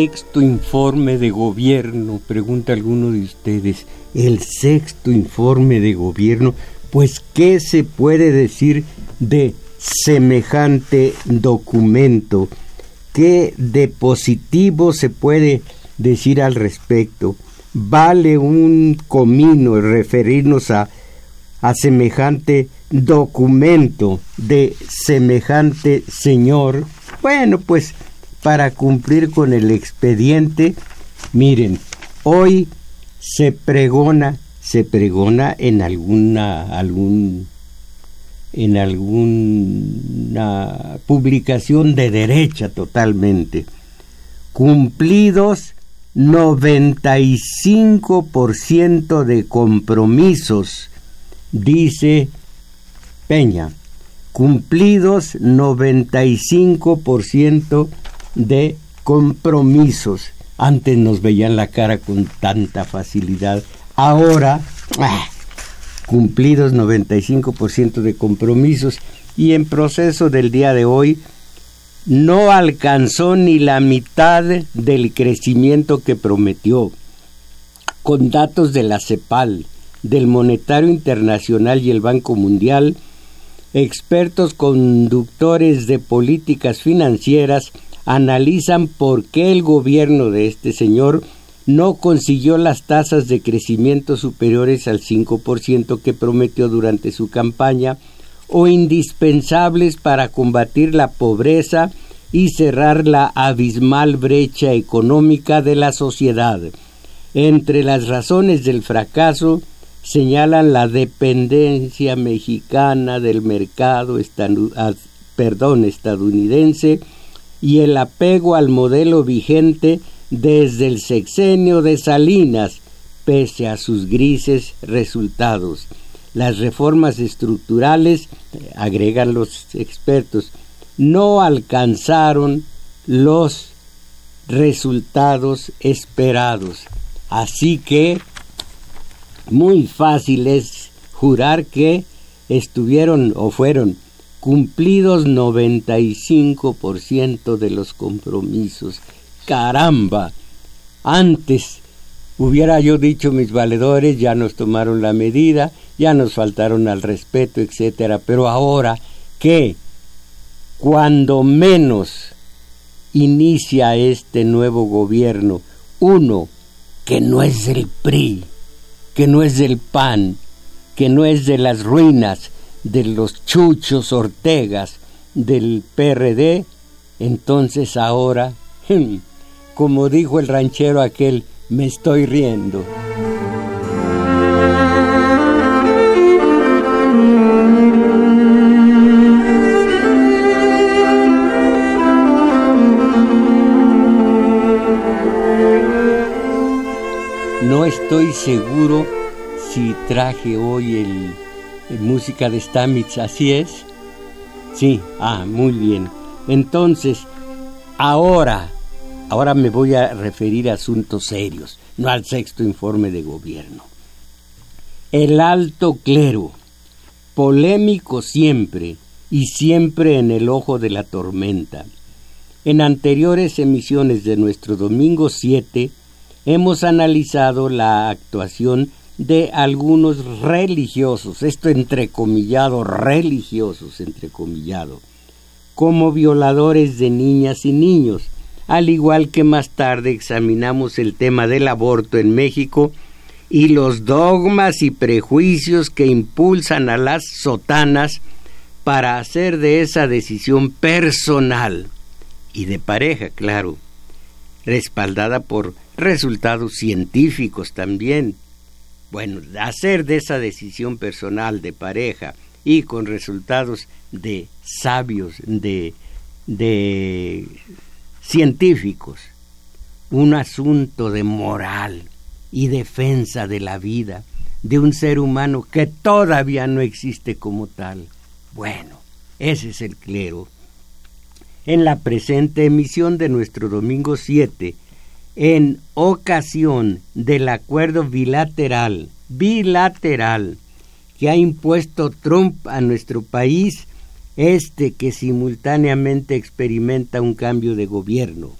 Sexto informe de gobierno, pregunta alguno de ustedes, el sexto informe de gobierno, pues ¿qué se puede decir de semejante documento? ¿Qué de positivo se puede decir al respecto? ¿Vale un comino referirnos a, a semejante documento de semejante señor? Bueno, pues para cumplir con el expediente. Miren, hoy se pregona, se pregona en alguna en alguna publicación de derecha totalmente. Cumplidos 95% de compromisos, dice Peña. Cumplidos 95% de compromisos. Antes nos veían la cara con tanta facilidad. Ahora, ah, cumplidos 95% de compromisos y en proceso del día de hoy, no alcanzó ni la mitad del crecimiento que prometió. Con datos de la CEPAL, del Monetario Internacional y el Banco Mundial, expertos conductores de políticas financieras analizan por qué el gobierno de este señor no consiguió las tasas de crecimiento superiores al 5% que prometió durante su campaña o indispensables para combatir la pobreza y cerrar la abismal brecha económica de la sociedad. Entre las razones del fracaso señalan la dependencia mexicana del mercado ah, estadounidense y el apego al modelo vigente desde el sexenio de Salinas, pese a sus grises resultados. Las reformas estructurales, agregan los expertos, no alcanzaron los resultados esperados. Así que muy fácil es jurar que estuvieron o fueron cumplidos 95% de los compromisos. Caramba, antes hubiera yo dicho mis valedores, ya nos tomaron la medida, ya nos faltaron al respeto, etcétera, pero ahora que cuando menos inicia este nuevo gobierno, uno que no es del PRI, que no es del PAN, que no es de las ruinas, de los chuchos Ortegas del PRD, entonces ahora, como dijo el ranchero aquel, me estoy riendo. No estoy seguro si traje hoy el música de Stamitz, así es. Sí, ah, muy bien. Entonces, ahora, ahora me voy a referir a asuntos serios, no al sexto informe de gobierno. El alto clero, polémico siempre y siempre en el ojo de la tormenta. En anteriores emisiones de nuestro domingo 7 hemos analizado la actuación de algunos religiosos, esto entrecomillado, religiosos, entrecomillado, como violadores de niñas y niños, al igual que más tarde examinamos el tema del aborto en México y los dogmas y prejuicios que impulsan a las sotanas para hacer de esa decisión personal y de pareja, claro, respaldada por resultados científicos también. Bueno, hacer de esa decisión personal de pareja y con resultados de sabios, de, de científicos, un asunto de moral y defensa de la vida de un ser humano que todavía no existe como tal. Bueno, ese es el clero. En la presente emisión de nuestro domingo 7, en ocasión del acuerdo bilateral, bilateral, que ha impuesto Trump a nuestro país, este que simultáneamente experimenta un cambio de gobierno.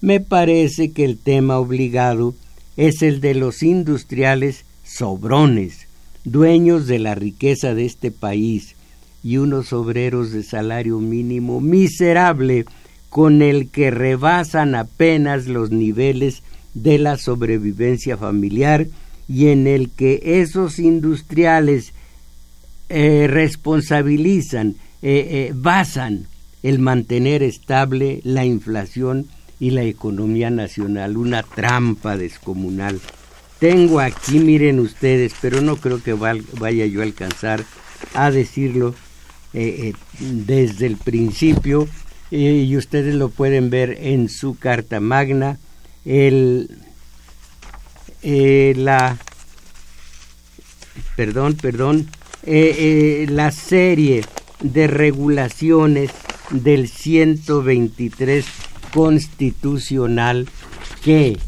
Me parece que el tema obligado es el de los industriales sobrones, dueños de la riqueza de este país, y unos obreros de salario mínimo miserable con el que rebasan apenas los niveles de la sobrevivencia familiar y en el que esos industriales eh, responsabilizan, eh, eh, basan el mantener estable la inflación y la economía nacional, una trampa descomunal. Tengo aquí, miren ustedes, pero no creo que vaya yo a alcanzar a decirlo desde el principio, eh, y ustedes lo pueden ver en su carta magna, el, la, perdón, perdón, la serie de regulaciones del 123 constitucional que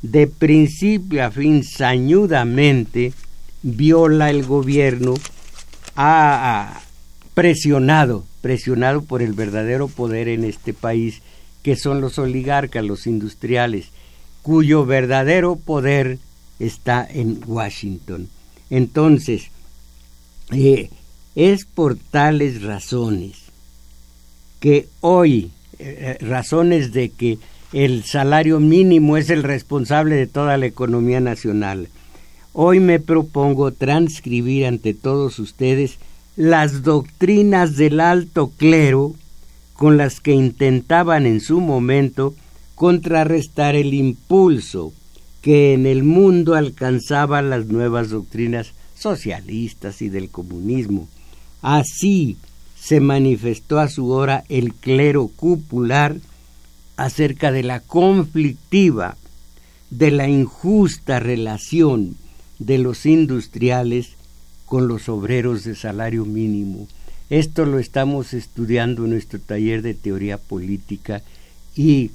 de principio a fin sañudamente viola el gobierno ha presionado, presionado por el verdadero poder en este país, que son los oligarcas, los industriales, cuyo verdadero poder está en Washington. Entonces, eh, es por tales razones que hoy eh, razones de que el salario mínimo es el responsable de toda la economía nacional. Hoy me propongo transcribir ante todos ustedes las doctrinas del alto clero con las que intentaban en su momento contrarrestar el impulso que en el mundo alcanzaban las nuevas doctrinas socialistas y del comunismo. Así, se manifestó a su hora el clero cupular acerca de la conflictiva, de la injusta relación de los industriales con los obreros de salario mínimo. Esto lo estamos estudiando en nuestro taller de teoría política y,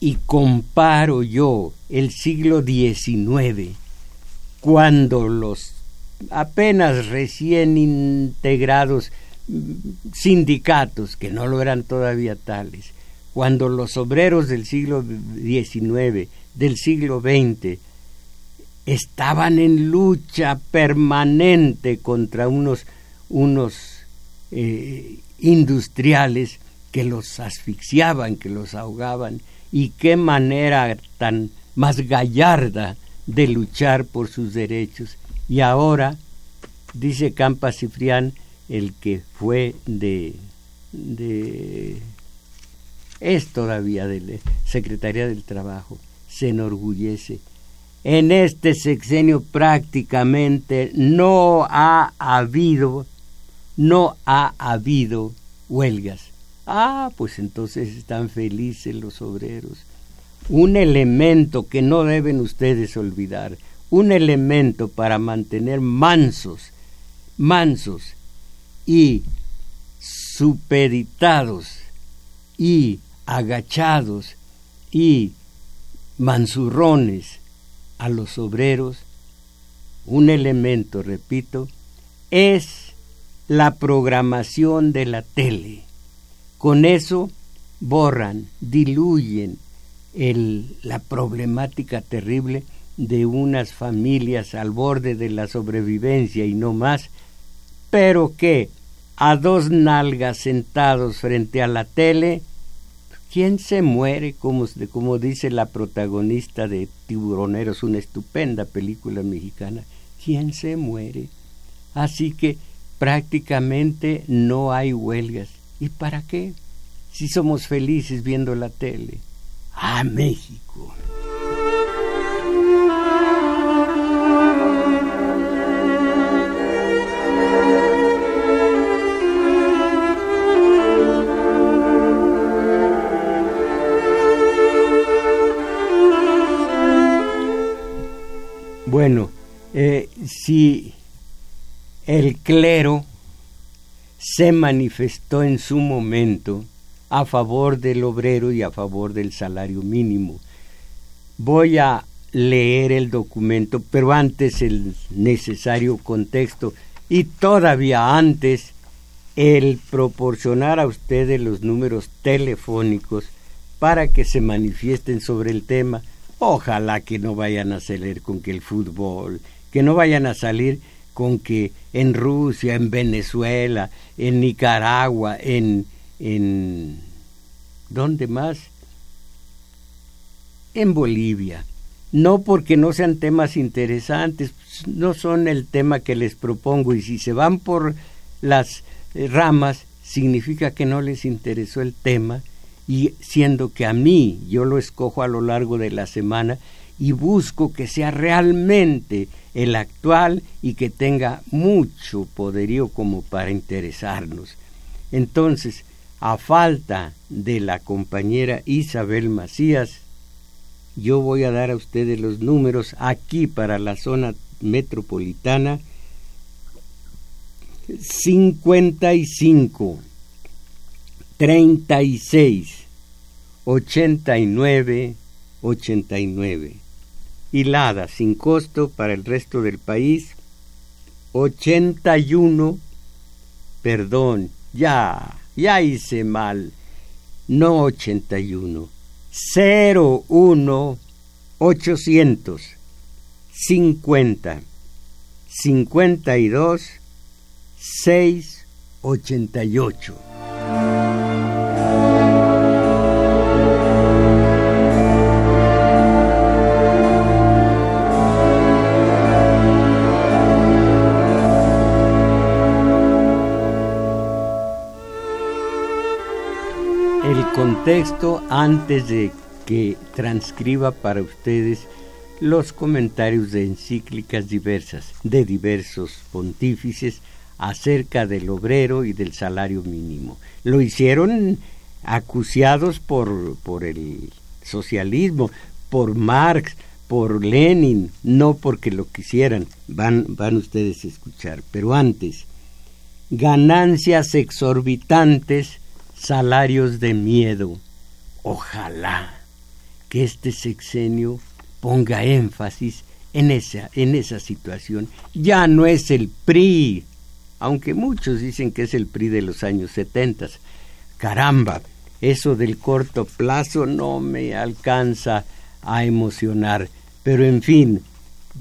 y comparo yo el siglo XIX, cuando los apenas recién integrados sindicatos, que no lo eran todavía tales, cuando los obreros del siglo XIX, del siglo XX, estaban en lucha permanente contra unos, unos eh, industriales que los asfixiaban, que los ahogaban, y qué manera tan más gallarda de luchar por sus derechos. Y ahora, dice Campa Cifrián, el que fue de, de es todavía de la Secretaría del Trabajo, se enorgullece. En este sexenio prácticamente no ha habido, no ha habido huelgas. Ah, pues entonces están felices los obreros. Un elemento que no deben ustedes olvidar un elemento para mantener mansos, mansos y supeditados y agachados y mansurrones a los obreros, un elemento, repito, es la programación de la tele. Con eso borran, diluyen el, la problemática terrible de unas familias al borde de la sobrevivencia y no más, pero que a dos nalgas sentados frente a la tele, ¿quién se muere? Como, como dice la protagonista de Tiburoneros, una estupenda película mexicana. ¿Quién se muere? Así que prácticamente no hay huelgas. ¿Y para qué? Si somos felices viendo la tele. ¡Ah, México! Bueno, eh, si el clero se manifestó en su momento a favor del obrero y a favor del salario mínimo. Voy a leer el documento, pero antes el necesario contexto y todavía antes el proporcionar a ustedes los números telefónicos para que se manifiesten sobre el tema. Ojalá que no vayan a salir con que el fútbol, que no vayan a salir con que en Rusia, en Venezuela, en Nicaragua, en, en ¿dónde más? En Bolivia. No porque no sean temas interesantes, no son el tema que les propongo y si se van por las eh, ramas significa que no les interesó el tema y siendo que a mí yo lo escojo a lo largo de la semana y busco que sea realmente el actual y que tenga mucho poderío como para interesarnos. Entonces, a falta de la compañera Isabel Macías, yo voy a dar a ustedes los números aquí para la zona metropolitana 55 36 89 89 hilada sin costo para el resto del país 81 perdón ya ya hice mal. No 81 01 800 50 52 6 88 contexto antes de que transcriba para ustedes los comentarios de encíclicas diversas de diversos pontífices acerca del obrero y del salario mínimo. Lo hicieron acuciados por, por el socialismo, por Marx, por Lenin, no porque lo quisieran, van, van ustedes a escuchar. Pero antes, ganancias exorbitantes salarios de miedo. Ojalá que este sexenio ponga énfasis en esa, en esa situación. Ya no es el PRI, aunque muchos dicen que es el PRI de los años 70. Caramba, eso del corto plazo no me alcanza a emocionar. Pero en fin,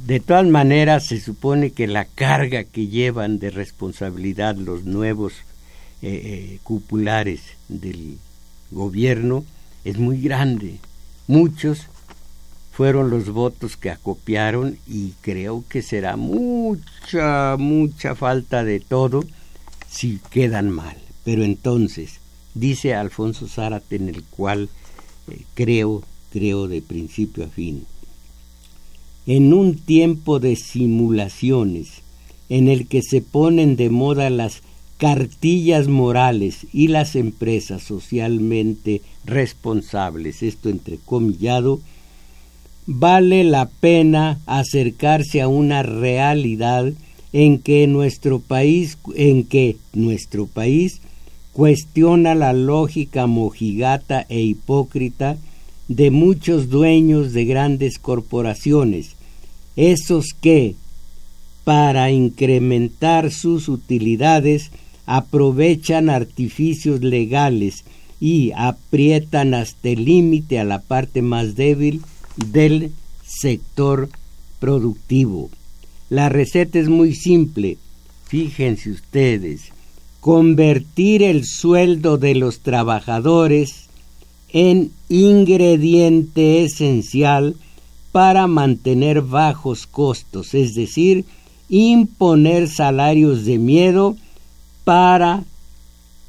de todas maneras se supone que la carga que llevan de responsabilidad los nuevos eh, eh, cupulares del gobierno es muy grande. Muchos fueron los votos que acopiaron y creo que será mucha, mucha falta de todo si quedan mal. Pero entonces, dice Alfonso Zárate, en el cual eh, creo, creo de principio a fin, en un tiempo de simulaciones, en el que se ponen de moda las cartillas morales y las empresas socialmente responsables, esto entrecomillado, vale la pena acercarse a una realidad en que nuestro país, en que nuestro país cuestiona la lógica mojigata e hipócrita de muchos dueños de grandes corporaciones, esos que, para incrementar sus utilidades, aprovechan artificios legales y aprietan hasta el límite a la parte más débil del sector productivo. La receta es muy simple. Fíjense ustedes, convertir el sueldo de los trabajadores en ingrediente esencial para mantener bajos costos, es decir, imponer salarios de miedo para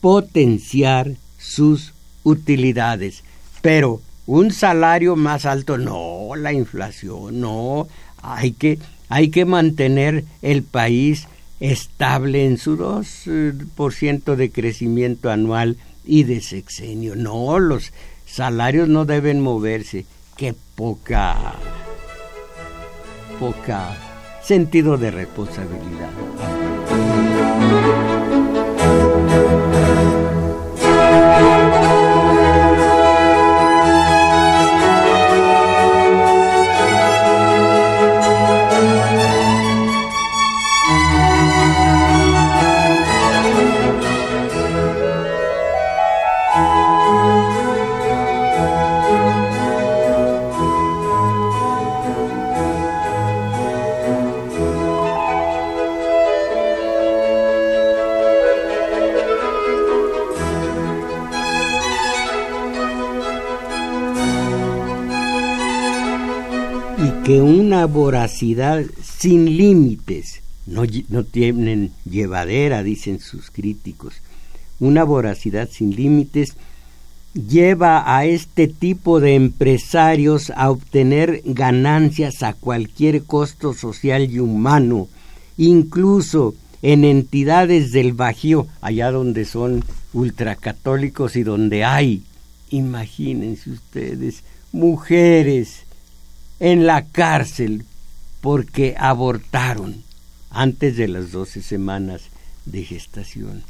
potenciar sus utilidades. Pero un salario más alto, no, la inflación, no, hay que, hay que mantener el país estable en su 2% de crecimiento anual y de sexenio. No, los salarios no deben moverse. Qué poca, poca sentido de responsabilidad. Que una voracidad sin límites, no, no tienen llevadera, dicen sus críticos, una voracidad sin límites lleva a este tipo de empresarios a obtener ganancias a cualquier costo social y humano, incluso en entidades del Bajío, allá donde son ultracatólicos y donde hay, imagínense ustedes, mujeres, en la cárcel porque abortaron antes de las doce semanas de gestación,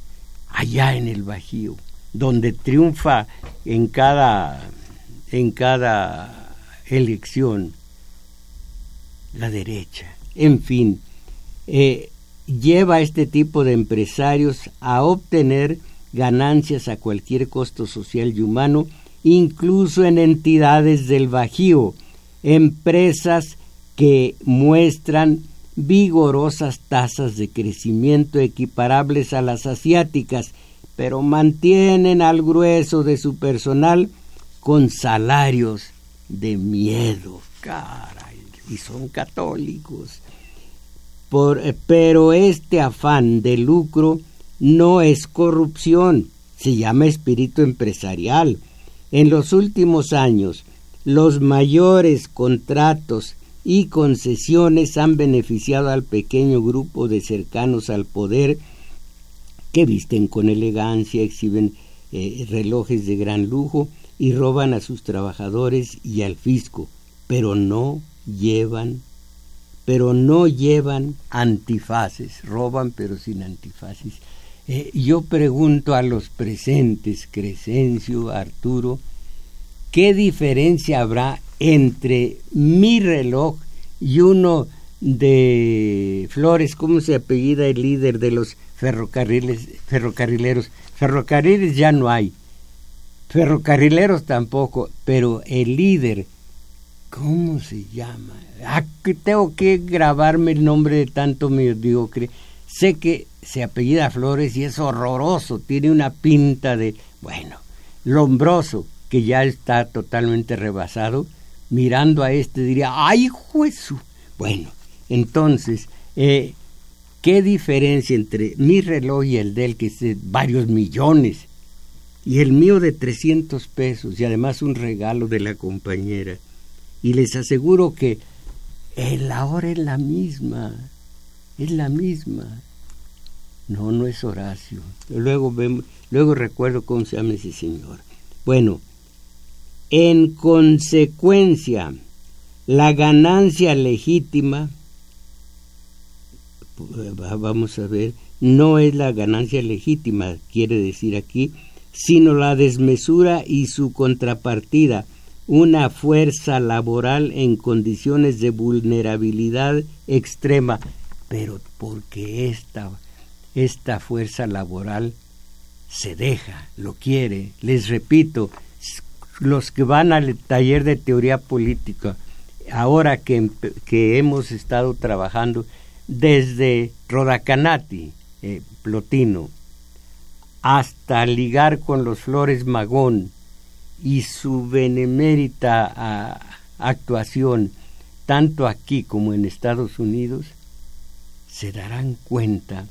allá en el Bajío, donde triunfa en cada, en cada elección la derecha. En fin, eh, lleva a este tipo de empresarios a obtener ganancias a cualquier costo social y humano, incluso en entidades del Bajío, empresas que muestran vigorosas tasas de crecimiento equiparables a las asiáticas, pero mantienen al grueso de su personal con salarios de miedo. Caray, y son católicos. pero este afán de lucro no es corrupción, se llama espíritu empresarial. En los últimos años, los mayores contratos y concesiones han beneficiado al pequeño grupo de cercanos al poder que visten con elegancia, exhiben eh, relojes de gran lujo y roban a sus trabajadores y al fisco, pero no llevan pero no llevan antifaces, roban pero sin antifaces. Eh, yo pregunto a los presentes, Crescencio, Arturo, ¿qué diferencia habrá entre mi reloj y uno de Flores, ¿cómo se apellida el líder de los ferrocarriles, ferrocarrileros? Ferrocarriles ya no hay, ferrocarrileros tampoco, pero el líder, ¿cómo se llama? Ah, tengo que grabarme el nombre de tanto mediocre. Sé que se apellida Flores y es horroroso, tiene una pinta de, bueno, lombroso, que ya está totalmente rebasado, mirando a este diría, ¡ay, juez! Bueno, entonces, eh, ¿qué diferencia entre mi reloj y el de él, que es de varios millones, y el mío de 300 pesos, y además un regalo de la compañera? Y les aseguro que la hora es la misma, es la misma. No, no es Horacio. Luego, vemos, luego recuerdo cómo se llama ese señor. Bueno, en consecuencia, la ganancia legítima, vamos a ver, no es la ganancia legítima, quiere decir aquí, sino la desmesura y su contrapartida, una fuerza laboral en condiciones de vulnerabilidad extrema, pero porque esta, esta fuerza laboral se deja, lo quiere, les repito, los que van al taller de teoría política, ahora que, que hemos estado trabajando desde Rodacanati, eh, Plotino, hasta ligar con los Flores Magón y su benemérita actuación, tanto aquí como en Estados Unidos, se darán cuenta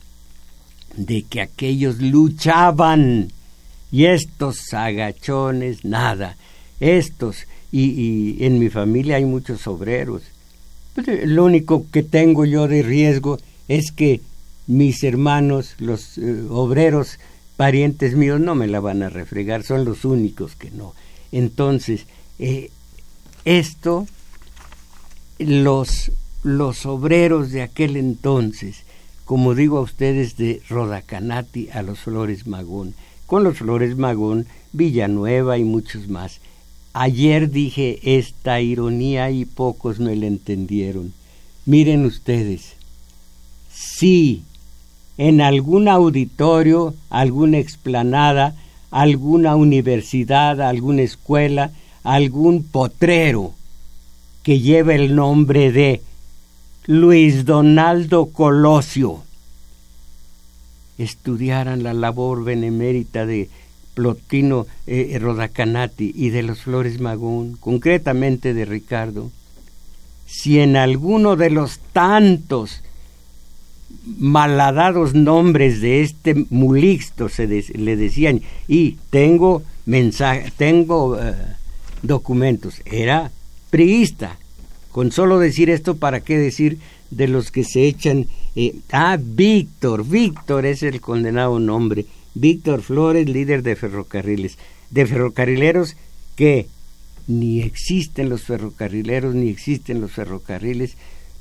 de que aquellos luchaban y estos agachones nada, estos, y, en mi familia hay muchos obreros. lo único que tengo yo de riesgo es que mis hermanos, los eh, obreros parientes míos, no me la van a refregar, son los únicos que no. Entonces, eh, esto, los, los obreros de aquel entonces, como digo a ustedes, de Rodacanati a los Flores Magón, con los Flores Magón, Villanueva y muchos más. Ayer dije esta ironía y pocos me la entendieron. Miren ustedes, sí, en algún auditorio, alguna explanada, alguna universidad, alguna escuela, algún potrero que lleve el nombre de Luis Donaldo Colosio estudiaran la labor benemérita de Plotino eh, Rodacanati y de los Flores Magón, concretamente de Ricardo, si en alguno de los tantos malhadados nombres de este mulixto se le decían y tengo mensaje, tengo eh, documentos, era priista. Con solo decir esto, ¿para qué decir de los que se echan? Eh, ah, Víctor, Víctor es el condenado nombre. Víctor Flores, líder de ferrocarriles. De ferrocarrileros que ni existen los ferrocarrileros, ni existen los ferrocarriles,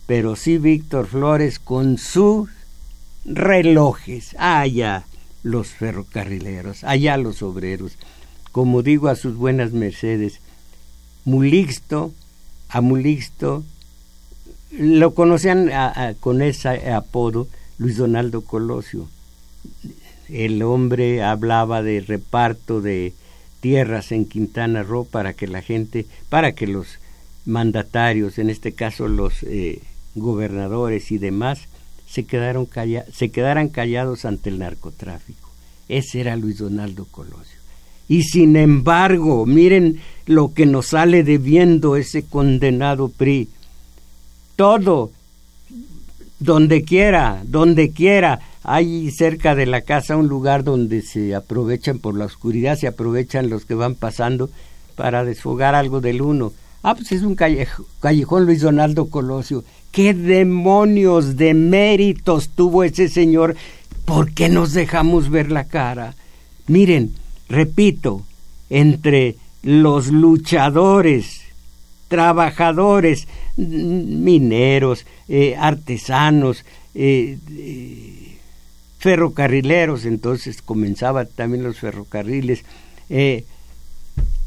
pero sí Víctor Flores con sus relojes. Allá los ferrocarrileros, allá los obreros. Como digo a sus buenas mercedes, Mulixto, a Mulixto, lo conocían con ese apodo Luis Donaldo Colosio. El hombre hablaba de reparto de tierras en Quintana Roo para que la gente, para que los mandatarios, en este caso los eh, gobernadores y demás, se, quedaron se quedaran callados ante el narcotráfico. Ese era Luis Donaldo Colosio. Y sin embargo, miren lo que nos sale debiendo ese condenado PRI. Todo, donde quiera, donde quiera, hay cerca de la casa un lugar donde se aprovechan por la oscuridad, se aprovechan los que van pasando para desfogar algo del uno. Ah, pues es un callejón Luis Donaldo Colosio. ¿Qué demonios de méritos tuvo ese señor? ¿Por qué nos dejamos ver la cara? Miren, repito, entre los luchadores, trabajadores, mineros, eh, artesanos, eh, eh, ferrocarrileros, entonces comenzaban también los ferrocarriles,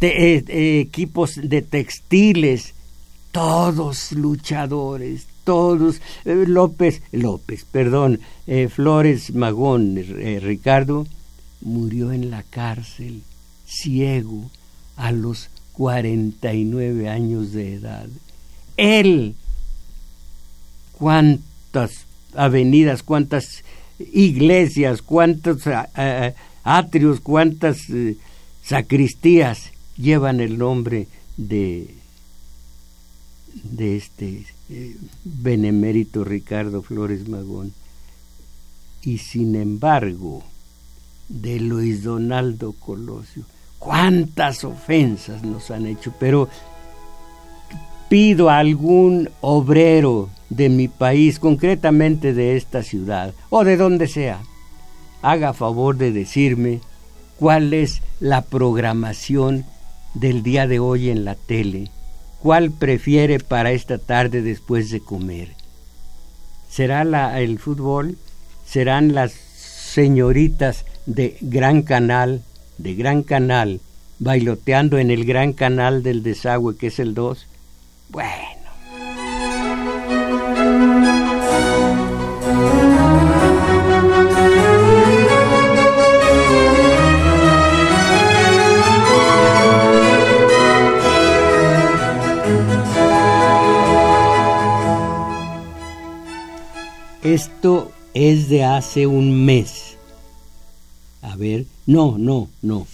equipos de textiles, todos luchadores, todos, López, López, perdón, Flores Magón, Ricardo, murió en la cárcel, ciego, a los 49 años de edad. Él, cuántas avenidas, cuántas iglesias, cuántos atrios, cuántas eh, sacristías llevan el nombre de, de este eh, benemérito Ricardo Flores Magón. Y sin embargo, de Luis Donaldo Colosio. Cuántas ofensas nos han hecho, pero pido a algún obrero de mi país, concretamente de esta ciudad o de donde sea, haga favor de decirme cuál es la programación del día de hoy en la tele, cuál prefiere para esta tarde después de comer. ¿Será la, el fútbol? ¿Serán las señoritas de Gran Canal, de Gran Canal, bailoteando en el Gran Canal del desagüe que es el 2. Bueno. Esto es de hace un mes A ver, no, no, no.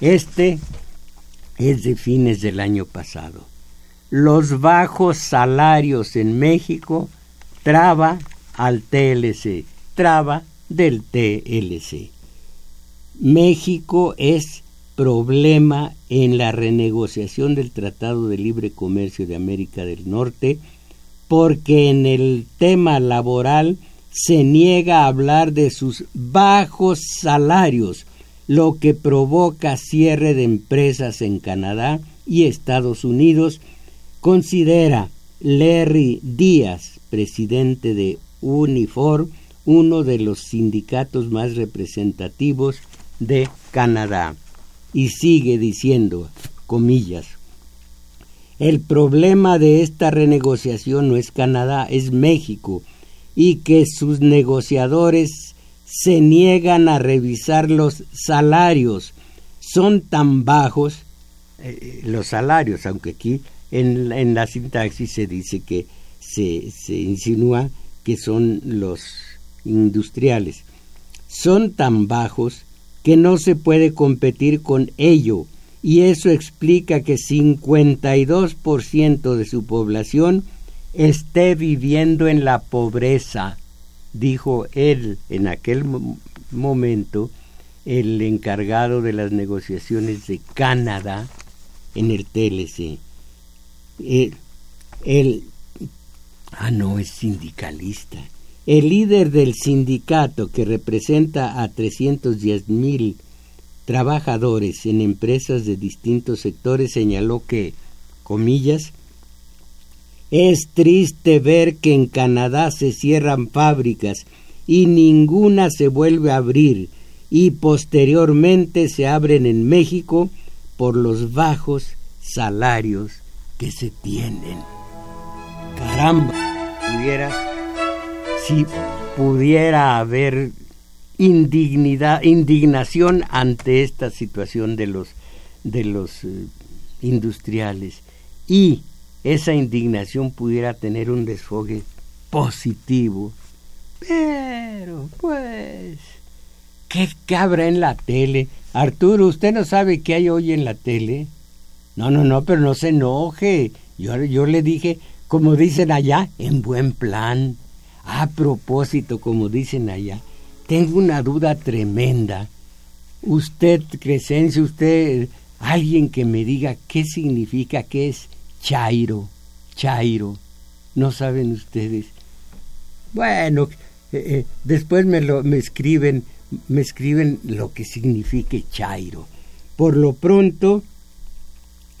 Este es de fines del año pasado. Los bajos salarios en México traba al TLC, traba del TLC. México es problema en la renegociación del Tratado de Libre Comercio de América del Norte porque en el tema laboral se niega a hablar de sus bajos salarios, lo que provoca cierre de empresas en Canadá y Estados Unidos, considera Larry Díaz, presidente de Unifor, uno de los sindicatos más representativos de Canadá. Y sigue diciendo, comillas, el problema de esta renegociación no es Canadá, es México, y que sus negociadores se niegan a revisar los salarios. Son tan bajos eh, los salarios, aunque aquí en, en, la sintaxis se dice que se, se insinúa que son los industriales. Son tan bajos que no se puede competir con ello y eso explica que 52% de su población esté viviendo en la pobreza, dijo él en aquel momento, el encargado de las negociaciones de Canadá en el TLC. El, el, ah, no, es sindicalista. El líder del sindicato que representa a 310 mil trabajadores en empresas de distintos sectores señaló que, comillas, es triste ver que en Canadá se cierran fábricas y ninguna se vuelve a abrir y posteriormente se abren en México por los bajos salarios que se tienen. Caramba, si pudiera haber indignidad, indignación ante esta situación de los, de los eh, industriales y esa indignación pudiera tener un desfogue positivo. Pero, pues, ¿qué cabra en la tele? Arturo, ¿usted no sabe qué hay hoy en la tele? No, no, no, pero no se enoje. Yo, yo le dije, como dicen allá, en buen plan. A propósito, como dicen allá, tengo una duda tremenda. Usted, Crescencio, usted, alguien que me diga qué significa, qué es Chairo, Chairo. ¿No saben ustedes? Bueno, eh, eh, después me, lo, me, escriben, me escriben lo que signifique Chairo. Por lo pronto,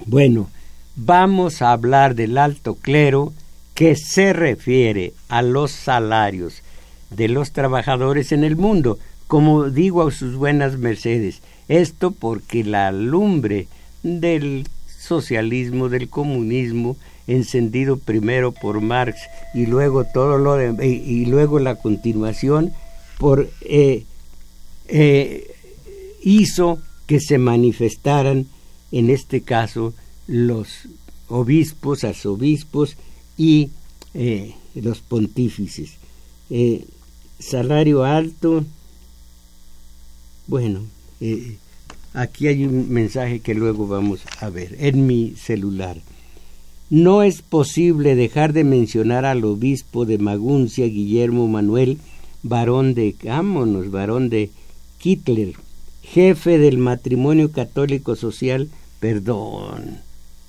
bueno, vamos a hablar del alto clero que se refiere a los salarios de los trabajadores en el mundo, como digo a sus buenas mercedes. Esto porque la lumbre del socialismo, del comunismo, encendido primero por Marx y luego todo lo de, y, luego la continuación por eh, eh, hizo que se manifestaran en este caso los obispos, arzobispos y eh, los pontífices salario alto. Bueno, aquí hay un mensaje que luego vamos a ver en mi celular. No es posible dejar de mencionar al obispo de Maguncia, Guillermo Manuel, varón de, vámonos, varón de Hitler, jefe del matrimonio católico social, perdón,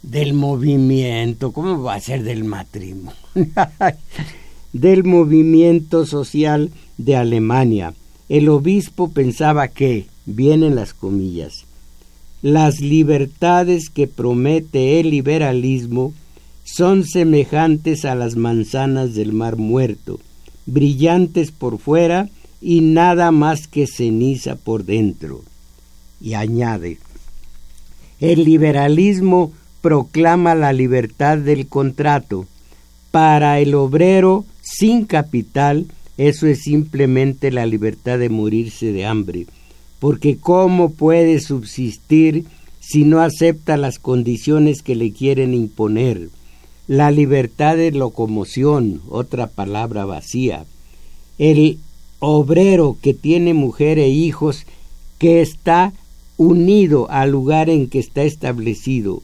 del movimiento, ¿cómo va a ser del matrimonio? del movimiento social de Alemania. El obispo pensaba que, vienen las comillas, las libertades que promete el liberalismo son semejantes a las manzanas del mar muerto, brillantes por fuera y nada más que ceniza por dentro. Y añade, el liberalismo proclama la libertad del contrato. Para el obrero sin capital, eso es simplemente la libertad de morirse de hambre, porque ¿cómo puede subsistir si no acepta las condiciones que le quieren imponer? La libertad de locomoción, otra palabra vacía. El obrero que tiene mujer e hijos que está unido al lugar en que está establecido.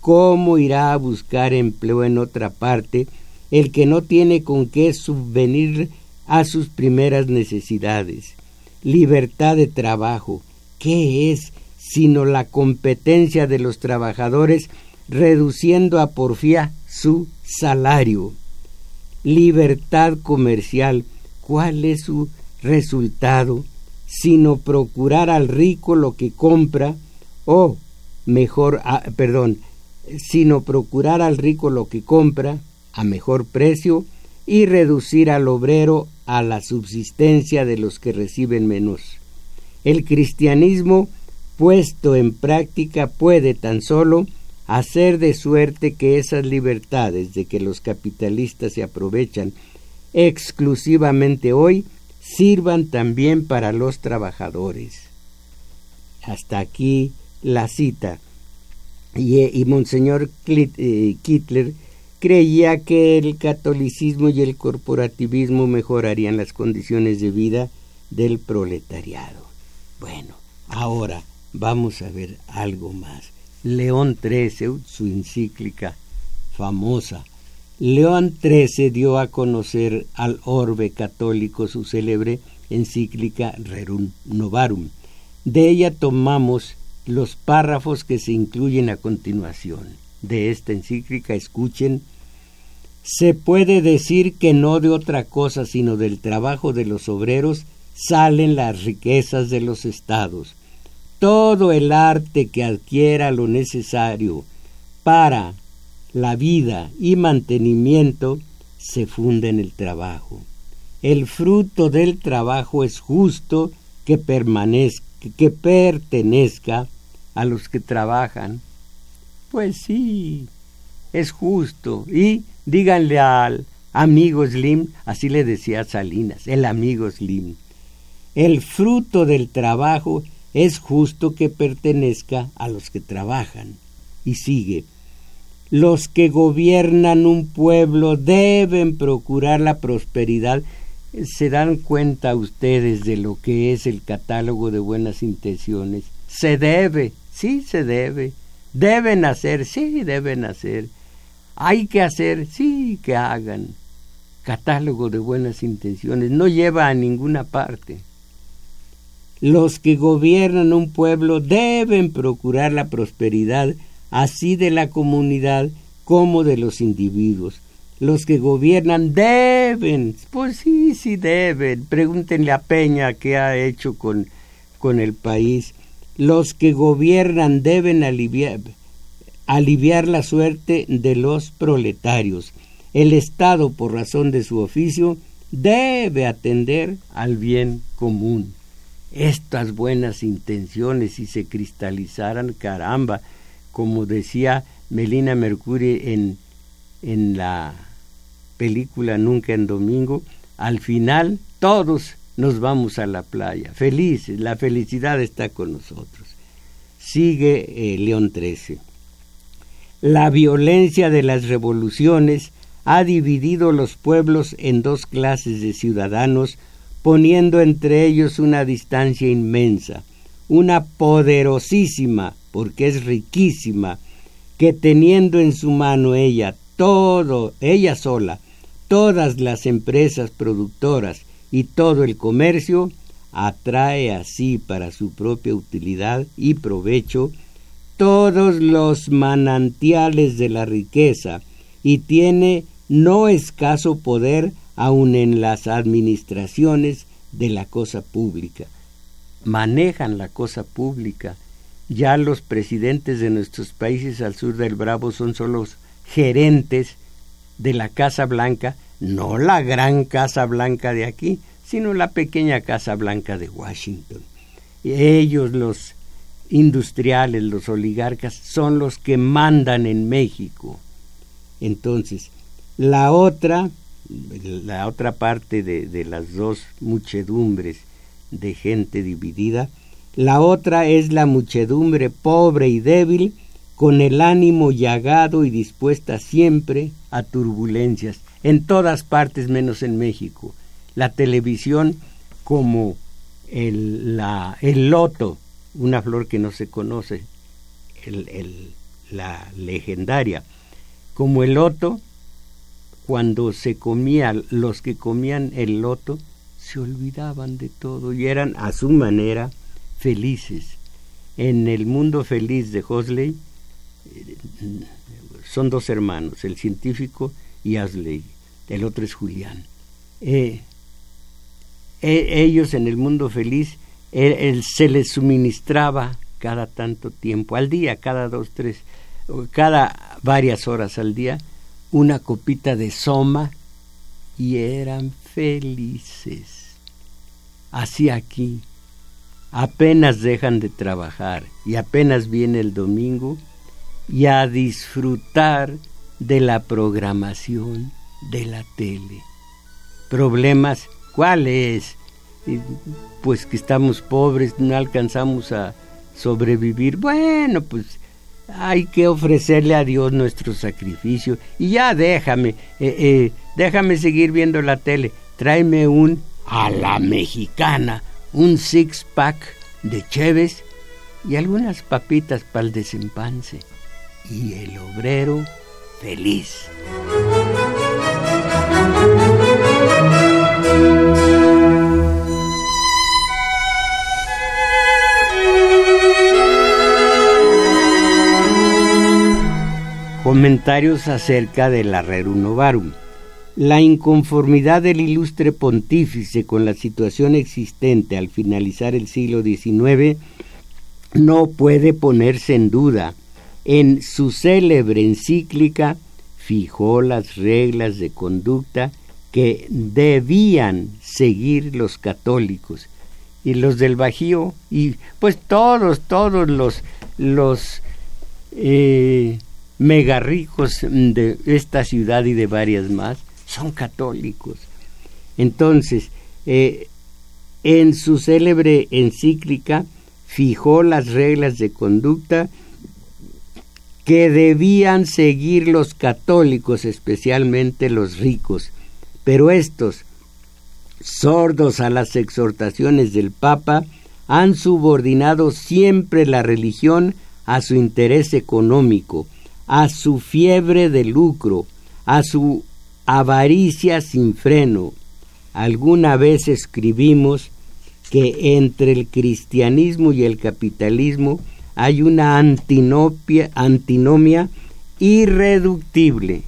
¿Cómo irá a buscar empleo en otra parte el que no tiene con qué subvenir a sus primeras necesidades? Libertad de trabajo, ¿qué es sino la competencia de los trabajadores reduciendo a porfía su salario? Libertad comercial, ¿cuál es su resultado? Sino procurar al rico lo que compra, o mejor, perdón, sino procurar al rico lo que compra a mejor precio y reducir al obrero a la subsistencia de los que reciben menos. El cristianismo puesto en práctica puede tan solo hacer de suerte que esas libertades de que los capitalistas se aprovechan exclusivamente hoy sirvan también para los trabajadores. Hasta aquí la cita. Y, Monseñor eh, Kittler creía que el catolicismo y el corporativismo mejorarían las condiciones de vida del proletariado. Bueno, ahora vamos a ver algo más. León XIII, su encíclica famosa, León XIII dio a conocer al orbe católico su célebre encíclica Rerum Novarum. De ella tomamos los párrafos que se incluyen a continuación. De esta encíclica escuchen se puede decir que no de otra cosa sino del trabajo de los obreros salen las riquezas de los estados. Todo el arte que adquiera lo necesario para la vida y mantenimiento se funde en el trabajo. El fruto del trabajo es justo que permanezca, que pertenezca a los que trabajan. Pues sí, es justo. Y díganle al amigo Slim, así le decía Salinas, el amigo Slim. El fruto del trabajo es justo que pertenezca a los que trabajan. Y sigue, los que gobiernan un pueblo deben procurar la prosperidad. ¿Se dan cuenta ustedes de lo que es el catálogo de buenas intenciones? Se debe, sí se debe. Deben hacer, sí deben hacer. Hay que hacer, sí que hagan. Catálogo de buenas intenciones no lleva a ninguna parte. Los que gobiernan un pueblo deben procurar la prosperidad así de la comunidad como de los individuos. Los que gobiernan deben, pues sí, sí deben. Pregúntenle a Peña qué ha hecho con, con el país. Los que gobiernan deben aliviar, aliviar la suerte de los proletarios. El Estado, por razón de su oficio, debe atender al bien común. Estas buenas intenciones, si se cristalizaran, caramba, como decía Melina Mercury en, en la película Nunca en Domingo, al final todos nos vamos a la playa, felices, la felicidad está con nosotros. Sigue eh, León XIII. La violencia de las revoluciones ha dividido los pueblos en dos clases de ciudadanos, poniendo entre ellos una distancia inmensa, una poderosísima porque es riquísima, que teniendo en su mano ella todo, ella sola, todas las empresas productoras y todo el comercio, atrae así para su propia utilidad y provecho todos los manantiales de la riqueza y tiene no escaso poder aun en las administraciones de la cosa pública. Manejan la cosa pública ya los presidentes de nuestros países al sur del Bravo son solo gerentes de la Casa Blanca, no la gran Casa Blanca de aquí, sino la pequeña Casa Blanca de Washington. Ellos, los industriales, los oligarcas, son los que mandan en México. Entonces, la otra, la otra parte de, de las dos muchedumbres de gente dividida, la otra es la muchedumbre pobre y débil, con el ánimo llagado y dispuesta siempre a turbulencias, en todas partes menos en México. La televisión como el, la, el loto, una flor que no se conoce, la legendaria. Como el loto, cuando se comía, los que comían el loto se olvidaban de todo y eran a su manera felices. En el mundo feliz de Hosley eh, son dos hermanos, el científico y Asley, el otro es Julián. Eh, e, ellos en el mundo feliz se les suministraba cada tanto tiempo, al día, cada dos, tres, cada varias horas al día, una copita de soma y eran felices. Así aquí, apenas dejan de trabajar y apenas viene el domingo y a disfrutar de la programación de la tele. Problemas, ¿cuáles? Pues que estamos pobres, no alcanzamos a sobrevivir. Bueno, pues hay que ofrecerle a Dios nuestro sacrificio. Y ya déjame, eh, eh, déjame seguir viendo la tele. Tráeme un a la mexicana, un six pack de cheves y algunas papitas para el desempance. Y el obrero feliz. Comentarios acerca del Rerum Novarum. La inconformidad del ilustre pontífice con la situación existente al finalizar el siglo XIX no puede ponerse en duda. En su célebre encíclica fijó las reglas de conducta que debían seguir los católicos y los del Bajío y pues todos todos los los eh, mega ricos de esta ciudad y de varias más son católicos. Entonces, eh, en su célebre encíclica fijó las reglas de conducta que debían seguir los católicos, especialmente los ricos, pero estos, sordos a las exhortaciones del Papa, han subordinado siempre la religión a su interés económico, a su fiebre de lucro, a su avaricia sin freno. Alguna vez escribimos que entre el cristianismo y el capitalismo hay una antinomia irreductible.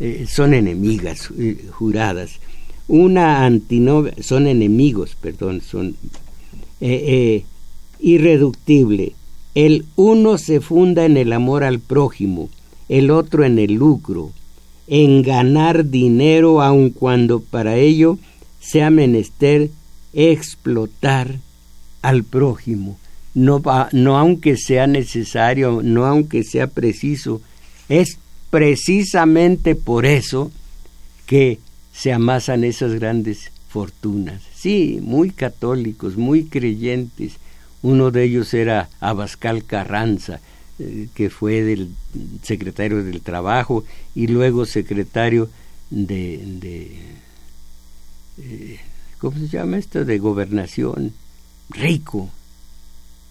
Eh, son enemigas eh, juradas. Una antinomia, son enemigos, perdón, son eh, irreductible el uno se funda en el amor al prójimo, el otro en el lucro, en ganar dinero aun cuando para ello sea menester explotar al prójimo. No, no aunque sea necesario, no aunque sea preciso, es precisamente por eso que se amasan esas grandes fortunas. Sí, muy católicos, muy creyentes, uno de ellos era Abascal Carranza, eh, que fue del secretario del Trabajo y luego secretario de, eh, ¿cómo se llama esto? De gobernación, rico,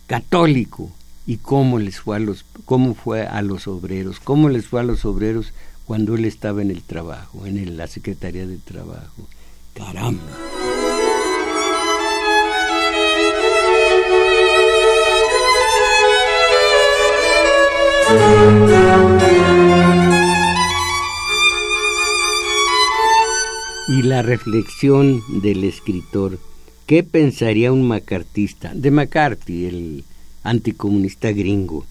católico. ¿Y cómo les fue a los, cómo fue a los obreros? ¿Cómo les fue a los obreros cuando él estaba en el trabajo, en la Secretaría del Trabajo? Caramba. Y la reflexión del escritor, ¿qué pensaría un macartista, de McCarthy, el anticomunista gringo,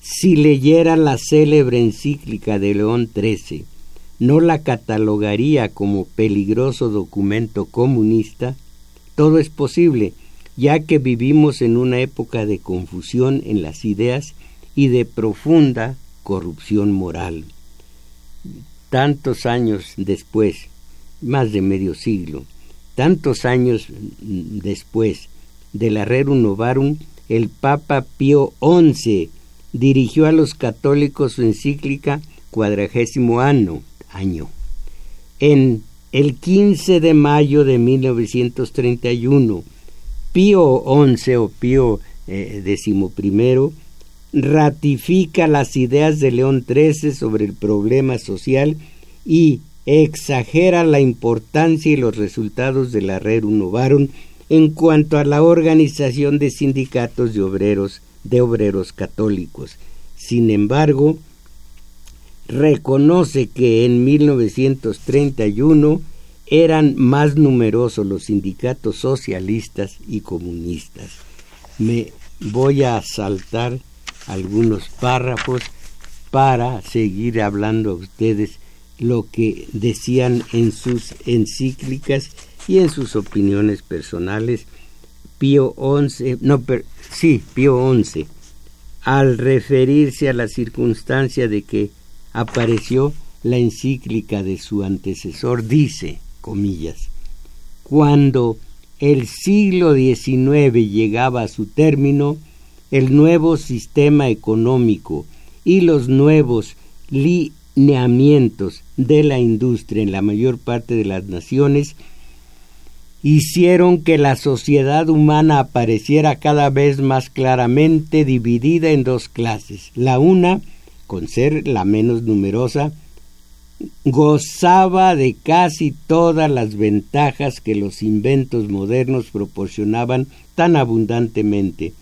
si leyera la célebre encíclica de León XIII? ¿No la catalogaría como peligroso documento comunista? Todo es posible, ya que vivimos en una época de confusión en las ideas y de profunda corrupción moral. Tantos años después, más de medio siglo, tantos años después del Rerum Novarum, el Papa Pío XI dirigió a los católicos su encíclica cuadragésimo año, año. En el 15 de mayo de 1931, Pío XI o Pío eh, ratifica las ideas de León XIII sobre el problema social y exagera la importancia y los resultados de la Rerum Novarum en cuanto a la organización de sindicatos de obreros de obreros católicos. Sin embargo, reconoce que en 1931 eran más numerosos los sindicatos socialistas y comunistas. Me voy a saltar algunos párrafos para seguir hablando a ustedes lo que decían en sus encíclicas y en sus opiniones personales. Pío XI, no, sí, Pío XI, al referirse a la circunstancia de que apareció la encíclica de su antecesor, dice, comillas, cuando el siglo XIX llegaba a su término, el nuevo sistema económico y los nuevos lineamientos de la industria en la mayor parte de las naciones hicieron que la sociedad humana apareciera cada vez más claramente dividida en dos clases. La una, con ser la menos numerosa, gozaba de casi todas las ventajas que los inventos modernos proporcionaban tan abundantemente,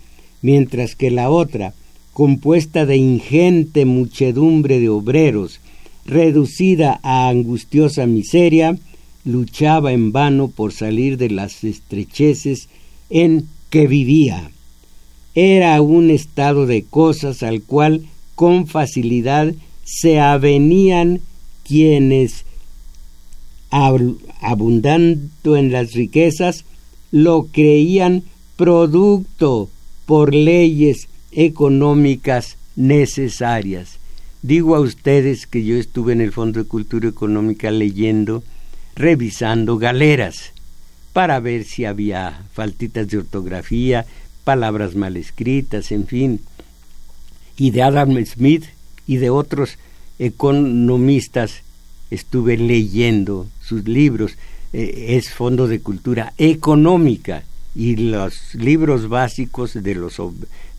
mientras que la otra, compuesta de ingente muchedumbre de obreros, reducida a angustiosa miseria, luchaba en vano por salir de las estrecheces en que vivía. Era un estado de cosas al cual con facilidad se avenían quienes, abundando en las riquezas, lo creían producto por leyes económicas necesarias. Digo a ustedes que yo estuve en el Fondo de Cultura Económica leyendo revisando galeras para ver si había faltitas de ortografía, palabras mal escritas, en fin. Y de Adam Smith y de otros economistas estuve leyendo sus libros. Eh, es Fondo de Cultura Económica y los libros básicos de los,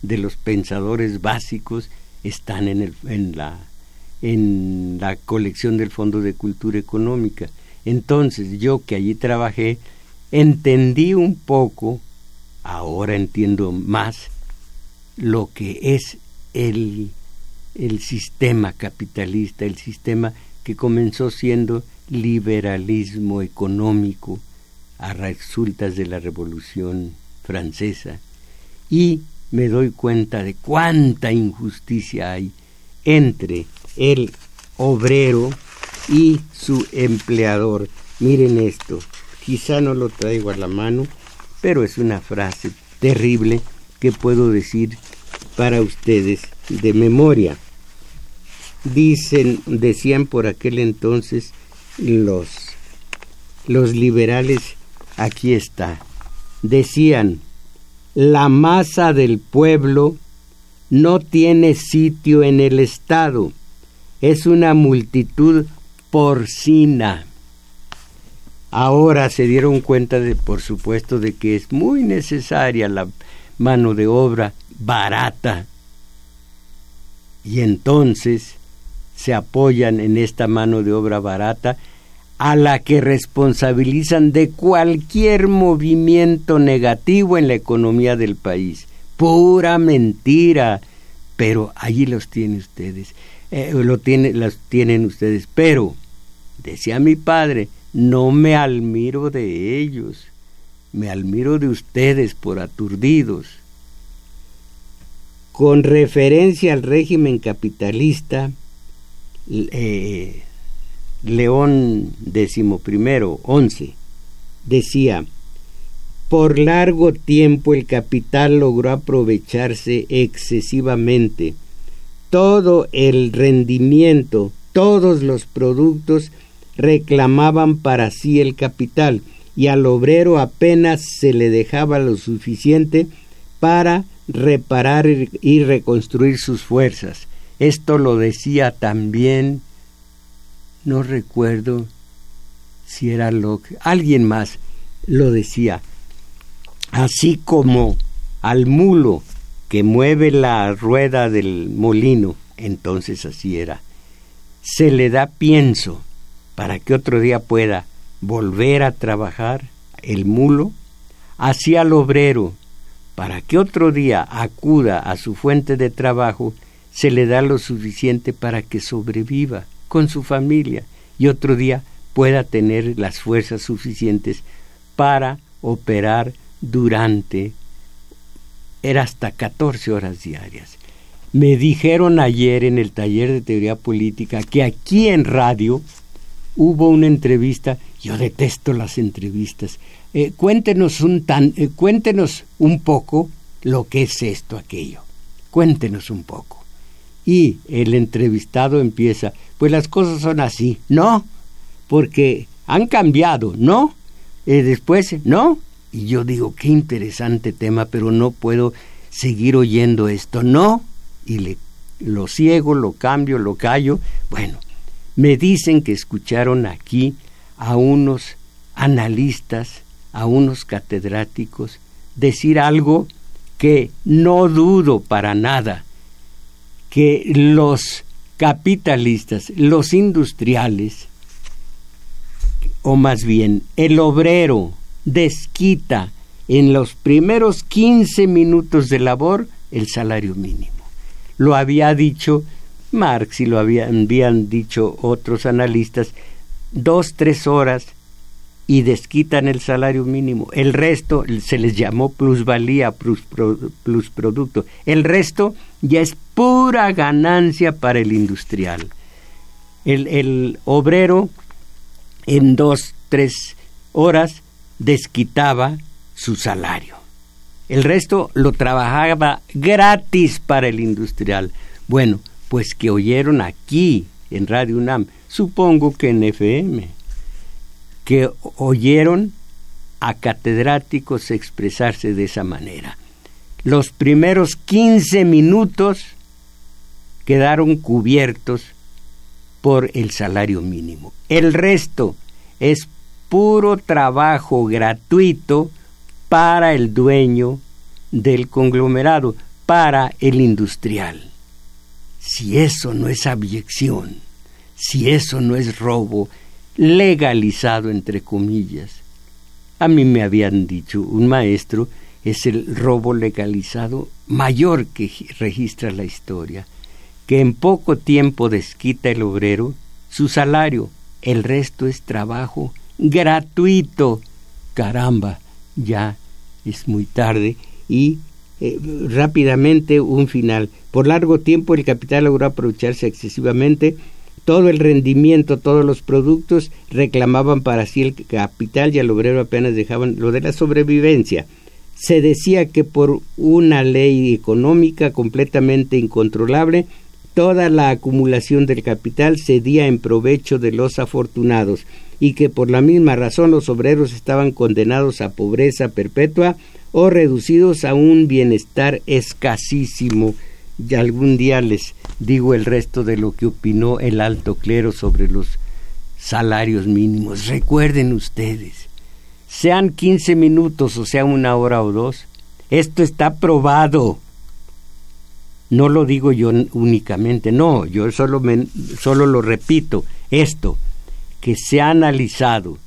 de los pensadores básicos están en, el, en, la, en la colección del Fondo de Cultura Económica. Entonces yo que allí trabajé, entendí un poco, ahora entiendo más, lo que es el, el sistema capitalista, el sistema que comenzó siendo liberalismo económico a resultas de la Revolución Francesa. Y me doy cuenta de cuánta injusticia hay entre el obrero y su empleador. Miren esto, quizá no lo traigo a la mano, pero es una frase terrible que puedo decir para ustedes de memoria. Dicen, decían por aquel entonces los, los liberales, aquí está, decían, la masa del pueblo no tiene sitio en el Estado, es una multitud porcina. Ahora se dieron cuenta de, por supuesto, de que es muy necesaria la mano de obra barata. Y entonces se apoyan en esta mano de obra barata a la que responsabilizan de cualquier movimiento negativo en la economía del país. Pura mentira. Pero allí los tienen ustedes. Eh, lo tiene, las tienen ustedes. Pero, decía mi padre, no me admiro de ellos, me admiro de ustedes por aturdidos. Con referencia al régimen capitalista, eh, León XI, once, decía, por largo tiempo el capital logró aprovecharse excesivamente todo el rendimiento, todos los productos reclamaban para sí el capital y al obrero apenas se le dejaba lo suficiente para reparar y reconstruir sus fuerzas. Esto lo decía también, no recuerdo si era Locke, alguien más lo decía, así como al mulo que mueve la rueda del molino, entonces así era, se le da pienso para que otro día pueda volver a trabajar el mulo, así al obrero, para que otro día acuda a su fuente de trabajo, se le da lo suficiente para que sobreviva con su familia y otro día pueda tener las fuerzas suficientes para operar durante era hasta 14 horas diarias. Me dijeron ayer en el taller de teoría política que aquí en radio hubo una entrevista, yo detesto las entrevistas. Eh, cuéntenos un tan, eh, cuéntenos un poco lo que es esto aquello. Cuéntenos un poco. Y el entrevistado empieza, pues las cosas son así, ¿no? Porque han cambiado, ¿no? Eh, después, ¿no? Y yo digo, qué interesante tema, pero no puedo seguir oyendo esto, ¿no? Y le, lo ciego, lo cambio, lo callo. Bueno, me dicen que escucharon aquí a unos analistas, a unos catedráticos, decir algo que no dudo para nada, que los capitalistas, los industriales, o más bien el obrero desquita en los primeros 15 minutos de labor el salario mínimo. Lo había dicho Marx y lo habían, dicho otros analistas, dos, tres horas y desquitan el salario mínimo. El resto se les llamó plusvalía, plus, producto. El resto ya es pura ganancia para el industrial. El, el obrero en dos, tres horas desquitaba su salario. El resto lo trabajaba gratis para el industrial. Bueno, pues que oyeron aquí en Radio UNAM, supongo que en FM, que oyeron a catedráticos expresarse de esa manera. Los primeros 15 minutos quedaron cubiertos por el salario mínimo. El resto es puro trabajo gratuito para el dueño del conglomerado, para el industrial. Si eso no es abyección, si eso no es robo legalizado entre comillas, a mí me habían dicho un maestro es el robo legalizado mayor que registra la historia que en poco tiempo desquita el obrero su salario, el resto es trabajo gratuito. Caramba, ya es muy tarde y eh, rápidamente un final. Por largo tiempo el capital logró aprovecharse excesivamente todo el rendimiento, todos los productos reclamaban para sí el capital y al obrero apenas dejaban lo de la sobrevivencia. Se decía que por una ley económica completamente incontrolable, toda la acumulación del capital cedía en provecho de los afortunados y que por la misma razón los obreros estaban condenados a pobreza perpetua o reducidos a un bienestar escasísimo. Y algún día les digo el resto de lo que opinó el alto clero sobre los salarios mínimos. Recuerden ustedes, sean 15 minutos o sea una hora o dos, esto está probado no lo digo yo únicamente, no, yo solo, solo lo repito, esto, que se ha analizado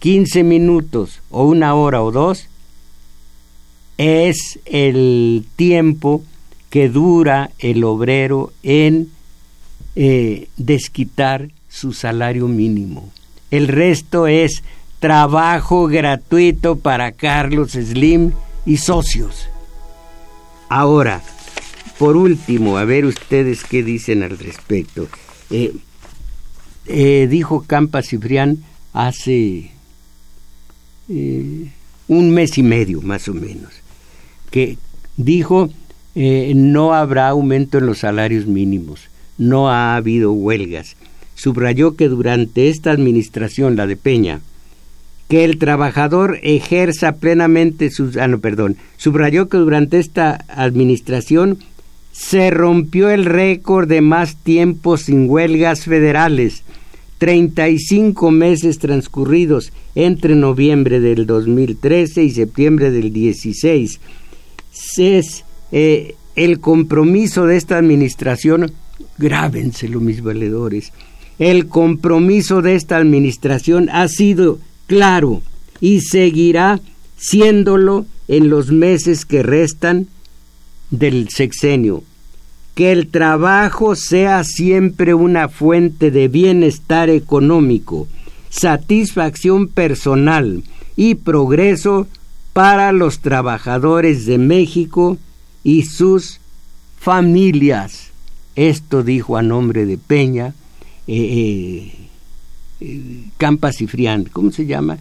15 minutos o una hora o dos, es el tiempo que dura el obrero en eh, desquitar su salario mínimo. El resto es trabajo gratuito para Carlos Slim y socios. Ahora, por último, a ver ustedes qué dicen al respecto. Eh, eh, dijo Campa Ciprián hace un mes y medio más o menos, que dijo no habrá aumento en los salarios mínimos, no ha habido huelgas. Subrayó que durante esta administración, la de Peña, que el trabajador ejerza plenamente sus... Ah, no, perdón. Subrayó que durante esta administración se rompió el récord de más tiempo sin huelgas federales. 35 meses transcurridos entre noviembre del 2013 y septiembre del 16. Es eh, el compromiso de esta administración, grábenselo mis valedores, el compromiso de esta administración ha sido claro y seguirá siéndolo en los meses que restan del sexenio. Que el trabajo sea siempre una fuente de bienestar económico, satisfacción personal y progreso para los trabajadores de México y sus familias. Esto dijo a nombre de Peña, eh, eh, eh ¿cómo se llama?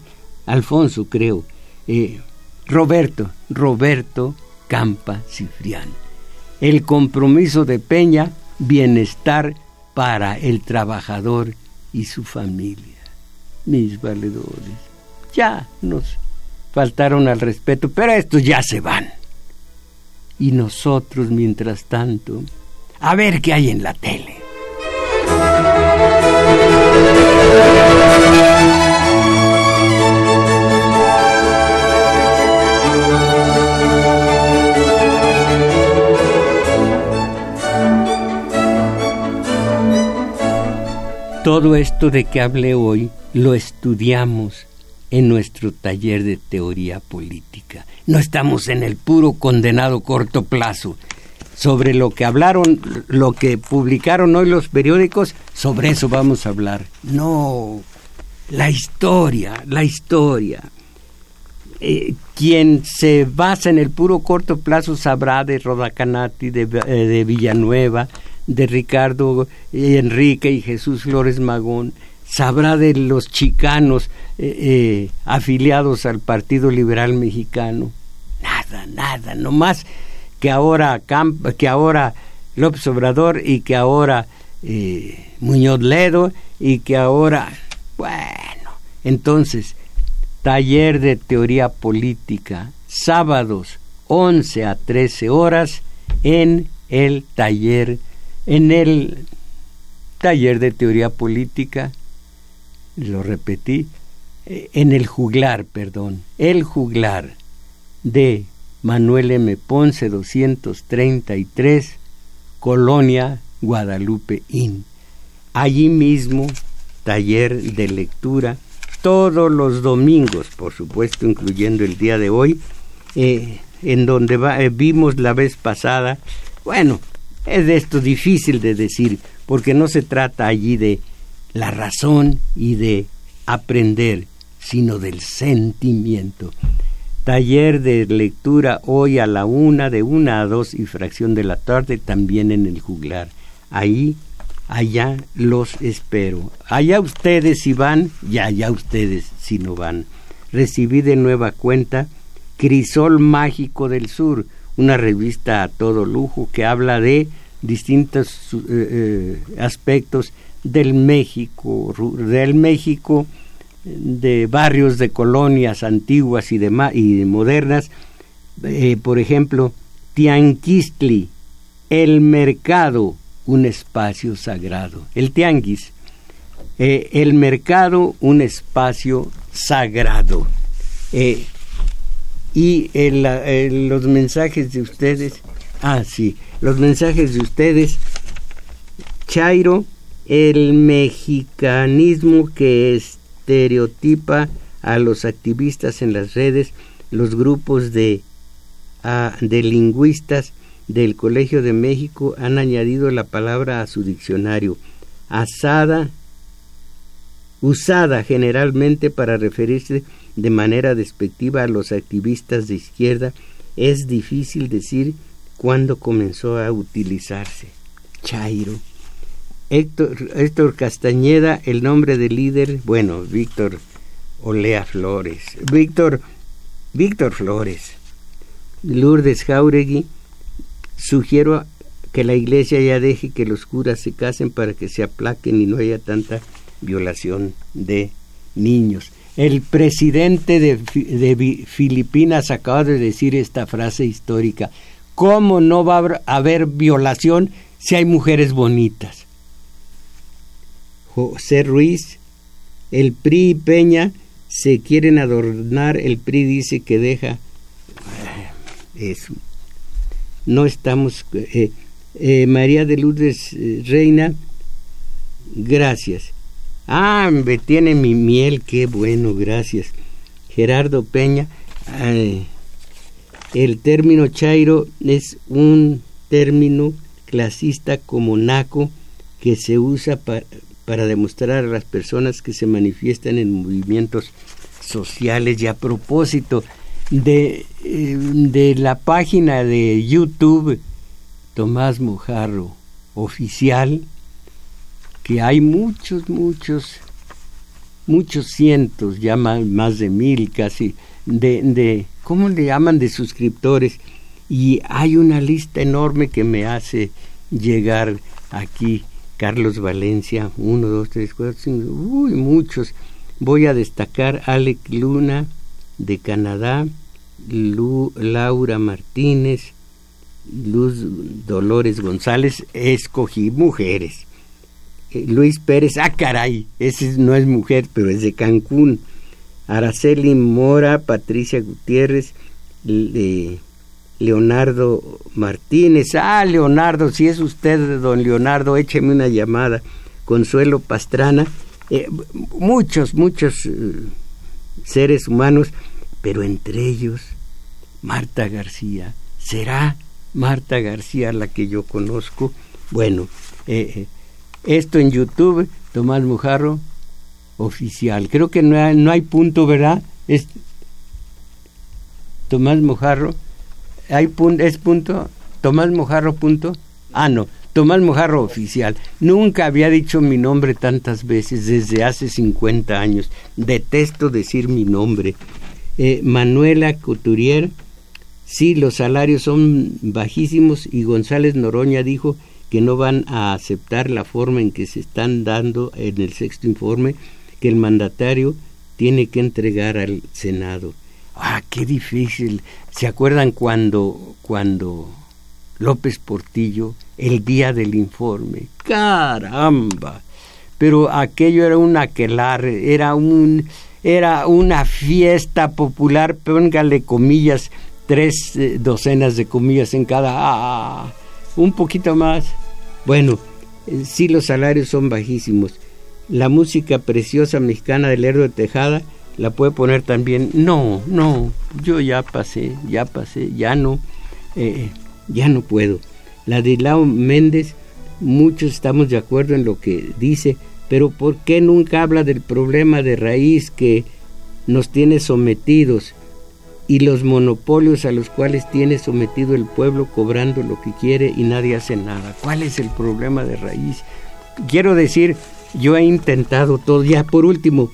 Alfonso, creo. Eh, Roberto, Roberto Campa Cifrián. El compromiso de Peña, bienestar para el trabajador y su familia. Mis valedores, ya nos faltaron al respeto, pero estos ya se van. Y nosotros, mientras tanto, a ver qué hay en la tele. Todo esto de que hablé hoy lo estudiamos en nuestro taller de teoría política. No estamos en el puro condenado corto plazo. Sobre lo que hablaron, lo que publicaron hoy los periódicos, sobre eso vamos a hablar. No, la historia, la historia. Eh, quien se basa en el puro corto plazo sabrá de Rodacanati, de, eh, de Villanueva, de Ricardo Enrique y Jesús Flores Magón, sabrá de los chicanos eh, eh, afiliados al Partido Liberal Mexicano. Nada, nada, no más que ahora, que ahora López Obrador y que ahora eh, Muñoz Ledo y que ahora, bueno, entonces, taller de teoría política, sábados 11 a 13 horas en el taller en el taller de teoría política, lo repetí, eh, en el juglar, perdón, el juglar de Manuel M. Ponce 233, Colonia Guadalupe Inn. Allí mismo, taller de lectura, todos los domingos, por supuesto, incluyendo el día de hoy, eh, en donde eh, vimos la vez pasada, bueno, es de esto difícil de decir, porque no se trata allí de la razón y de aprender, sino del sentimiento. Taller de lectura hoy a la una, de una a dos y fracción de la tarde, también en el juglar. Ahí, allá los espero. Allá ustedes si van y allá ustedes si no van. Recibí de nueva cuenta Crisol Mágico del Sur, una revista a todo lujo que habla de distintos eh, eh, aspectos del México, del México de barrios de colonias antiguas y, de, y modernas, eh, por ejemplo, Tianquistli, el mercado, un espacio sagrado. El tianguis, el mercado, un espacio sagrado y el, los mensajes de ustedes. Ah, sí, los mensajes de ustedes. Chairo, el mexicanismo que estereotipa a los activistas en las redes, los grupos de, ah, de lingüistas del Colegio de México han añadido la palabra a su diccionario. Asada, usada generalmente para referirse de manera despectiva a los activistas de izquierda, es difícil decir cuándo comenzó a utilizarse. Chairo. Héctor, Castañeda, el nombre del líder, bueno, Víctor Olea Flores. Víctor, Víctor Flores. Lourdes Jauregui, sugiero que la iglesia ya deje que los curas se casen para que se aplaquen y no haya tanta violación de niños. El presidente de, Filipinas acaba de decir esta frase histórica. ¿Cómo no va a haber violación si hay mujeres bonitas? José Ruiz, el PRI y Peña se quieren adornar, el PRI dice que deja eso. No estamos... Eh, eh, María de Lourdes eh, Reina, gracias. Ah, me tiene mi miel, qué bueno, gracias. Gerardo Peña, el término chairo es un término clasista como naco que se usa para demostrar a las personas que se manifiestan en movimientos sociales y a propósito de, eh, de la página de YouTube Tomás Mojarro oficial que hay muchos, muchos, muchos cientos, ya más, de mil casi, de, de, ¿cómo le llaman? De suscriptores. Y hay una lista enorme que me hace llegar aquí. Carlos Valencia, uno, dos, tres, cuatro, cinco, uy, muchos. Voy a destacar Alec Luna de Canadá, Laura Martínez, Luz Dolores González, escogí mujeres. Eh, Luis Pérez, ah caray, ese no es mujer, pero es de Cancún. Araceli Mora, Patricia Gutiérrez, Leonardo Martínez. Ah, Leonardo, si es usted, don Leonardo, écheme una llamada. Consuelo Pastrana, eh, muchos, muchos eh, seres humanos, pero entre ellos Marta García. ¿Será Marta García la que yo conozco? Bueno, eh, esto en YouTube, Tomás Mujarro, oficial. Creo que no hay, no hay punto, ¿verdad? Es Tomás Mojarro. Hay punto, es punto. Tomás Mojarro punto. Ah, no. Tomás Mojarro oficial. Nunca había dicho mi nombre tantas veces desde hace 50 años. Detesto decir mi nombre. Eh, Manuela Couturier. Sí, los salarios son bajísimos y González Noroña dijo que no van a aceptar la forma en que se están dando en el sexto informe que el mandatario tiene que entregar al Senado. Ah, qué difícil. ¿Se acuerdan cuando, cuando López Portillo, el día del informe? Caramba. Pero aquello era un aquelarre, era un era una fiesta popular, póngale comillas, tres eh, docenas de comillas en cada ah, un poquito más. Bueno, eh, sí los salarios son bajísimos, la música preciosa mexicana de Lerdo de Tejada la puede poner también. No, no, yo ya pasé, ya pasé, ya no, eh, ya no puedo. La de Lao Méndez, muchos estamos de acuerdo en lo que dice, pero ¿por qué nunca habla del problema de raíz que nos tiene sometidos y los monopolios a los cuales tiene sometido el pueblo cobrando lo que quiere y nadie hace nada? ¿Cuál es el problema de raíz? Quiero decir, yo he intentado todo. Ya por último,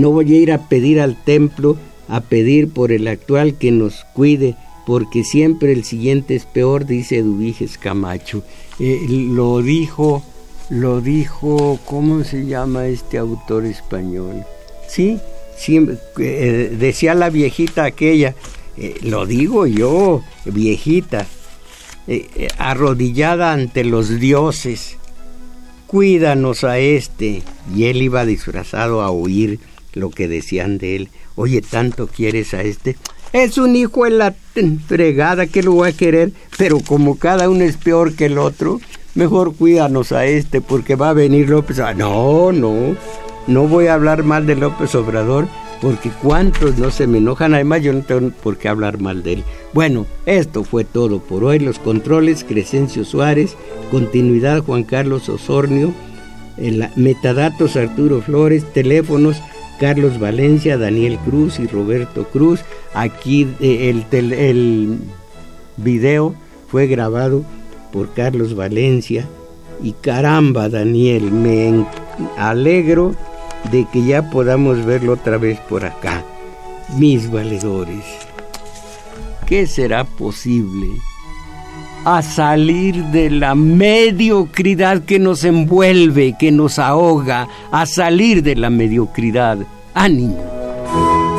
no voy a ir a pedir al templo, a pedir por el actual que nos cuide, porque siempre el siguiente es peor, dice Dubiges Camacho. Eh, lo dijo, lo dijo, ¿cómo se llama este autor español? Sí, siempre, eh, decía la viejita aquella, eh, lo digo yo, viejita, arrodillada ante los dioses cuídanos a este. Y él iba disfrazado a oír lo que decían de él. Oye, tanto quieres a este. Es un hijo en la fregada que lo va a querer, pero como cada uno es peor que el otro, mejor cuídanos a este porque va a venir López. Ah, no, no, no voy a hablar mal de López Obrador porque cuántos no se me enojan, además yo no tengo por qué hablar mal de él. Bueno, esto fue todo por hoy. Los controles, Crescencio Suárez, continuidad Juan Carlos Osornio, metadatos Arturo Flores, teléfonos Carlos Valencia, Daniel Cruz y Roberto Cruz. Aquí eh, el, el video fue grabado por Carlos Valencia. Y caramba, Daniel, me alegro de que ya podamos verlo otra vez por acá. Mis valedores, ¿qué será posible a salir de la mediocridad que nos envuelve, que nos ahoga, a salir de la mediocridad? Ánimo.